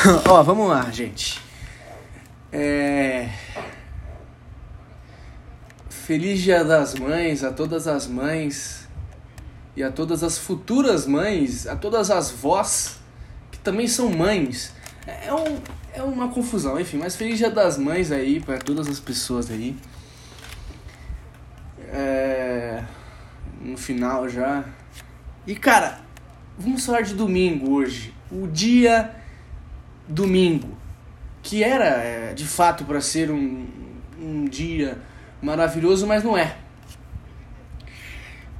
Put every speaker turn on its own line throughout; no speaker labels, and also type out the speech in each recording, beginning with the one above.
Ó, vamos lá, gente. É... Feliz Dia das Mães a todas as mães e a todas as futuras mães, a todas as vós que também são mães. É, um, é uma confusão, enfim, mas Feliz Dia das Mães aí para todas as pessoas aí. É... No final já. E cara, vamos falar de domingo hoje. O dia domingo, que era é, de fato para ser um, um dia maravilhoso, mas não é.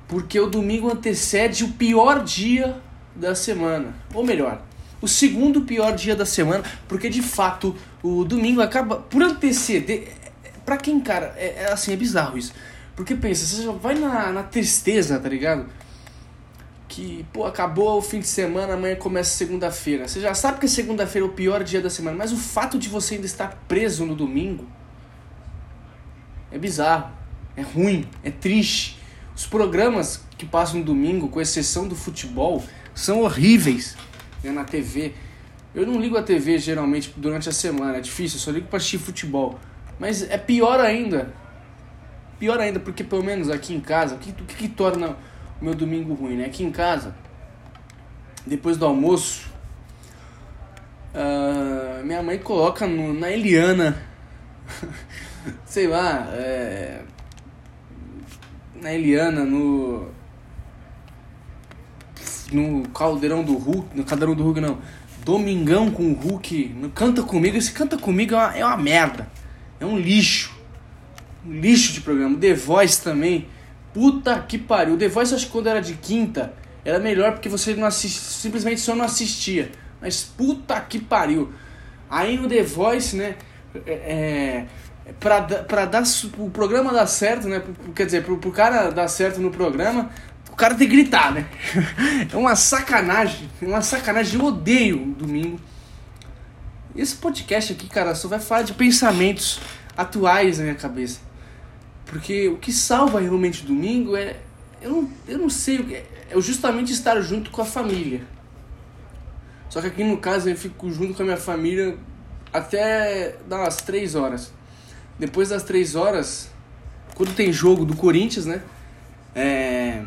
Porque o domingo antecede o pior dia da semana. Ou melhor, o segundo pior dia da semana, porque de fato o domingo acaba por anteceder. Pra quem, cara, é, é assim, é bizarro isso. Porque pensa, você já vai na, na tristeza, tá ligado? Que, pô, acabou o fim de semana, amanhã começa segunda-feira. Você já sabe que segunda-feira é o pior dia da semana, mas o fato de você ainda estar preso no domingo é bizarro, é ruim, é triste. Os programas que passam no domingo, com exceção do futebol, são horríveis né, na TV. Eu não ligo a TV geralmente durante a semana, é difícil, eu só ligo para assistir futebol. Mas é pior ainda. Pior ainda, porque pelo menos aqui em casa, o que, o que, torna meu domingo ruim, né? Aqui em casa, depois do almoço, uh, minha mãe coloca no, na Eliana, sei lá, é, na Eliana, no no Caldeirão do Hulk, no Caldeirão do Hulk não, Domingão com o Hulk, no Canta Comigo, esse Canta Comigo é uma, é uma merda, é um lixo, um lixo de programa, The Voice também, Puta que pariu. The Voice, acho que quando era de quinta, era melhor porque você não simplesmente só não assistia. Mas puta que pariu. Aí no The Voice, né? É, é pra, pra dar o programa dar certo, né? Quer dizer, pro, pro cara dar certo no programa, o cara tem que gritar, né? É uma sacanagem. É uma sacanagem. Eu odeio domingo. Esse podcast aqui, cara, só vai falar de pensamentos atuais na minha cabeça. Porque o que salva realmente domingo é. Eu não, eu não sei. É, justamente estar junto com a família. Só que aqui no caso eu fico junto com a minha família até umas 3 horas. Depois das 3 horas, quando tem jogo do Corinthians, né? É.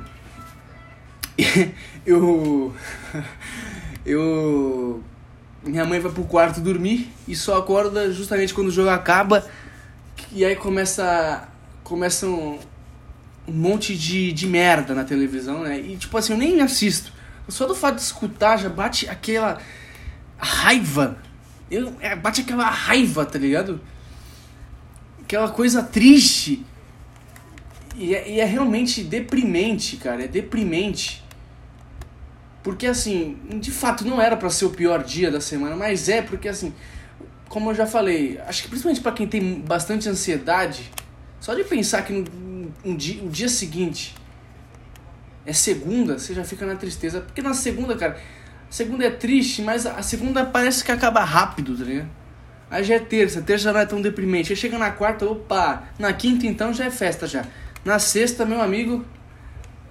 eu. eu. Minha mãe vai pro quarto dormir e só acorda justamente quando o jogo acaba. E aí começa começa um, um monte de, de merda na televisão, né? E tipo assim, eu nem assisto. Só do fato de escutar já bate aquela raiva. Eu, é, bate aquela raiva, tá ligado? Aquela coisa triste. E é, e é realmente deprimente, cara. É deprimente. Porque assim, de fato não era para ser o pior dia da semana, mas é porque assim, como eu já falei, acho que principalmente para quem tem bastante ansiedade, só de pensar que no um dia, o dia seguinte é segunda, você já fica na tristeza. Porque na segunda, cara, segunda é triste, mas a segunda parece que acaba rápido, tá ligado? Aí já é terça, terça não é tão deprimente. Aí chega na quarta, opa, na quinta então já é festa já. Na sexta, meu amigo.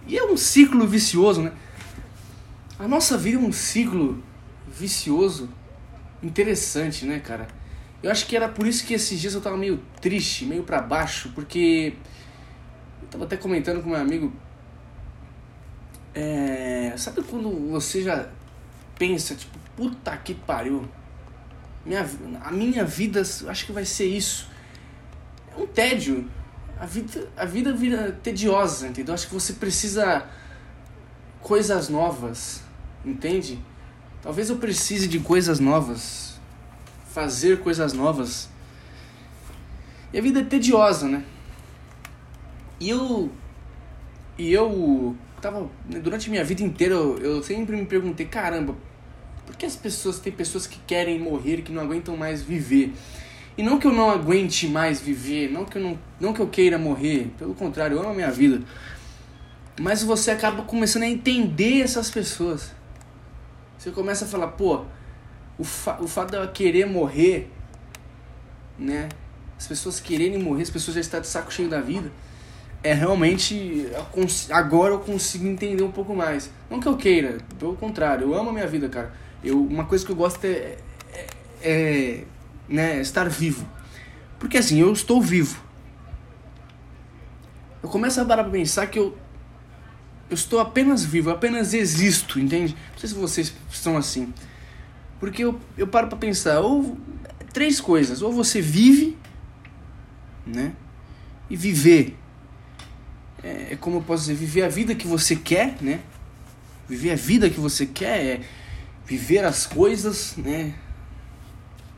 E é um ciclo vicioso, né? A nossa vida é um ciclo vicioso interessante, né, cara? Eu acho que era por isso que esses dias eu tava meio triste, meio para baixo, porque eu tava até comentando com meu amigo. É, sabe quando você já pensa, tipo, puta que pariu, minha, a minha vida acho que vai ser isso. É um tédio. A vida, a vida vira tediosa, entendeu? Acho que você precisa coisas novas, entende? Talvez eu precise de coisas novas fazer coisas novas. E a vida é tediosa, né? E eu. E eu. Tava, durante a minha vida inteira eu, eu sempre me perguntei: caramba, por que as pessoas. Tem pessoas que querem morrer que não aguentam mais viver? E não que eu não aguente mais viver, não que eu, não, não que eu queira morrer, pelo contrário, eu amo a minha vida. Mas você acaba começando a entender essas pessoas. Você começa a falar, pô, o, fa o fato dela querer morrer, né? As pessoas quererem morrer, as pessoas já estão de saco cheio da vida. É realmente. Agora eu consigo entender um pouco mais. Não que eu queira, pelo contrário, eu amo a minha vida, cara. Eu, uma coisa que eu gosto é, é, é, né, estar vivo. Porque assim, eu estou vivo. Eu começo a parar pra pensar que eu, eu estou apenas vivo, apenas existo, entende? Não sei se vocês estão assim. Porque eu, eu paro pra pensar, ou três coisas, ou você vive, né? E viver. É, é como eu posso dizer, viver a vida que você quer, né? Viver a vida que você quer é viver as coisas, né?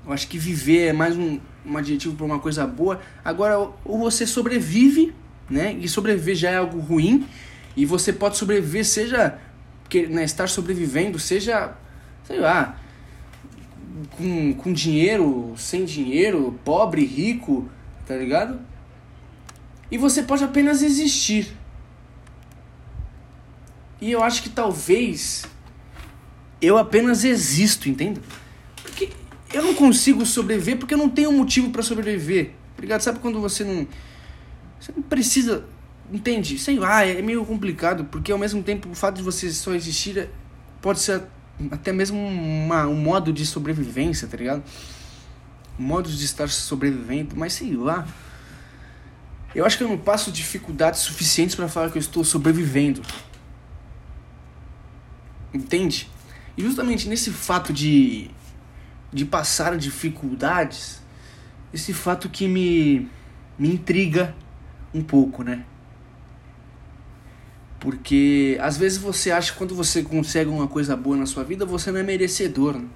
Eu acho que viver é mais um, um adjetivo para uma coisa boa. Agora, ou você sobrevive, né? E sobreviver já é algo ruim. E você pode sobreviver, seja que, né, estar sobrevivendo, seja, sei lá, com, com dinheiro, sem dinheiro, pobre, rico, tá ligado? E você pode apenas existir. E eu acho que talvez eu apenas existo, entende? Porque eu não consigo sobreviver porque eu não tenho motivo para sobreviver. Obrigado. Sabe quando você não você não precisa, entende? Sei lá, é meio complicado, porque ao mesmo tempo o fato de você só existir é, pode ser até mesmo uma, um modo de sobrevivência, tá ligado? Modos de estar sobrevivendo, mas sei lá. Eu acho que eu não passo dificuldades suficientes para falar que eu estou sobrevivendo. Entende? E justamente nesse fato de, de passar dificuldades, esse fato que me, me intriga um pouco, né? Porque às vezes você acha que quando você consegue uma coisa boa na sua vida, você não é merecedor. Né?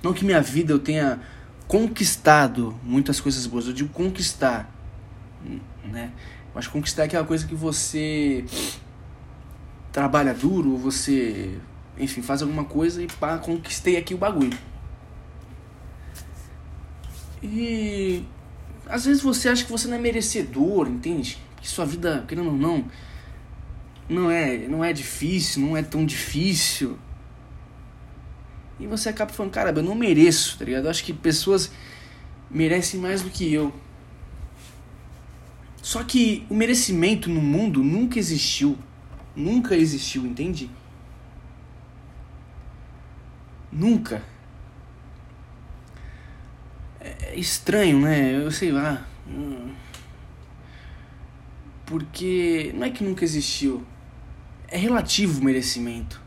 Não que minha vida eu tenha conquistado muitas coisas boas, eu digo conquistar, né? Mas conquistar é aquela coisa que você trabalha duro, você enfim, faz alguma coisa e pá, conquistei aqui o bagulho. E às vezes você acha que você não é merecedor, entende? Que sua vida, querendo ou não, não é, não é difícil, não é tão difícil. E você acaba falando, cara, eu não mereço, tá ligado? Eu acho que pessoas merecem mais do que eu. Só que o merecimento no mundo nunca existiu. Nunca existiu, entende? Nunca. É, é estranho, né? Eu sei lá. Porque não é que nunca existiu. É relativo o merecimento.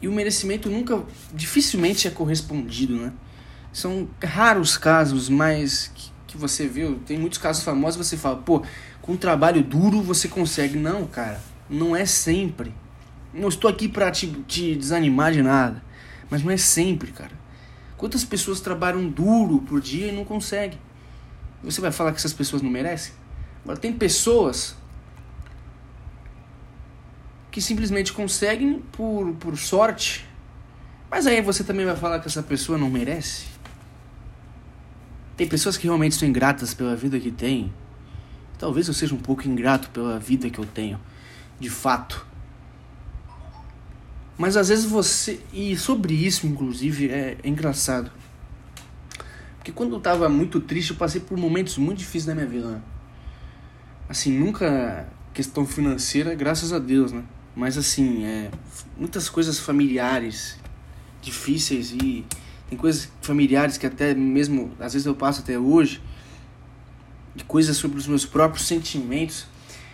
E o merecimento nunca, dificilmente é correspondido, né? São raros casos, mas que, que você viu. Tem muitos casos famosos você fala, pô, com trabalho duro você consegue. Não, cara, não é sempre. Não estou aqui para te, te desanimar de nada. Mas não é sempre, cara. Quantas pessoas trabalham duro por dia e não conseguem? Você vai falar que essas pessoas não merecem? Agora, tem pessoas que simplesmente conseguem por, por sorte, mas aí você também vai falar que essa pessoa não merece? Tem pessoas que realmente são ingratas pela vida que têm. Talvez eu seja um pouco ingrato pela vida que eu tenho, de fato. Mas às vezes você. E sobre isso, inclusive, é, é engraçado. Porque quando eu tava muito triste, eu passei por momentos muito difíceis na minha vida. Né? Assim, nunca questão financeira, graças a Deus, né? Mas assim, é, muitas coisas familiares difíceis e tem coisas familiares que até mesmo, às vezes eu passo até hoje, de coisas sobre os meus próprios sentimentos.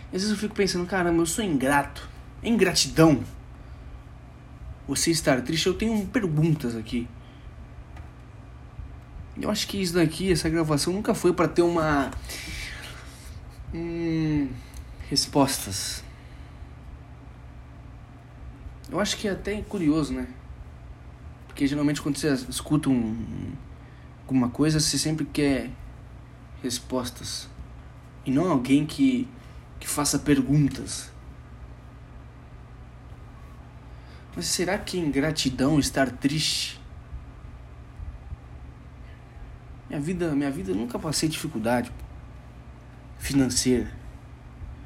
às vezes eu fico pensando, caramba, eu sou ingrato. É ingratidão você estar triste, eu tenho perguntas aqui. Eu acho que isso daqui, essa gravação nunca foi para ter uma hum, respostas. Eu acho que é até curioso, né? Porque geralmente quando você escuta um, alguma coisa, você sempre quer respostas. E não alguém que, que faça perguntas. Mas será que é ingratidão estar triste? Minha vida, minha vida nunca passei dificuldade financeira.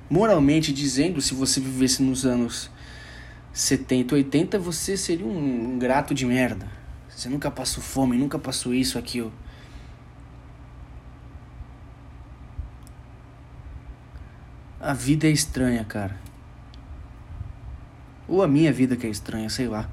Moralmente dizendo, se você vivesse nos anos 70, 80, você seria um, grato de merda. Você nunca passou fome, nunca passou isso, aquilo. A vida é estranha, cara. Ou a minha vida que é estranha, sei lá.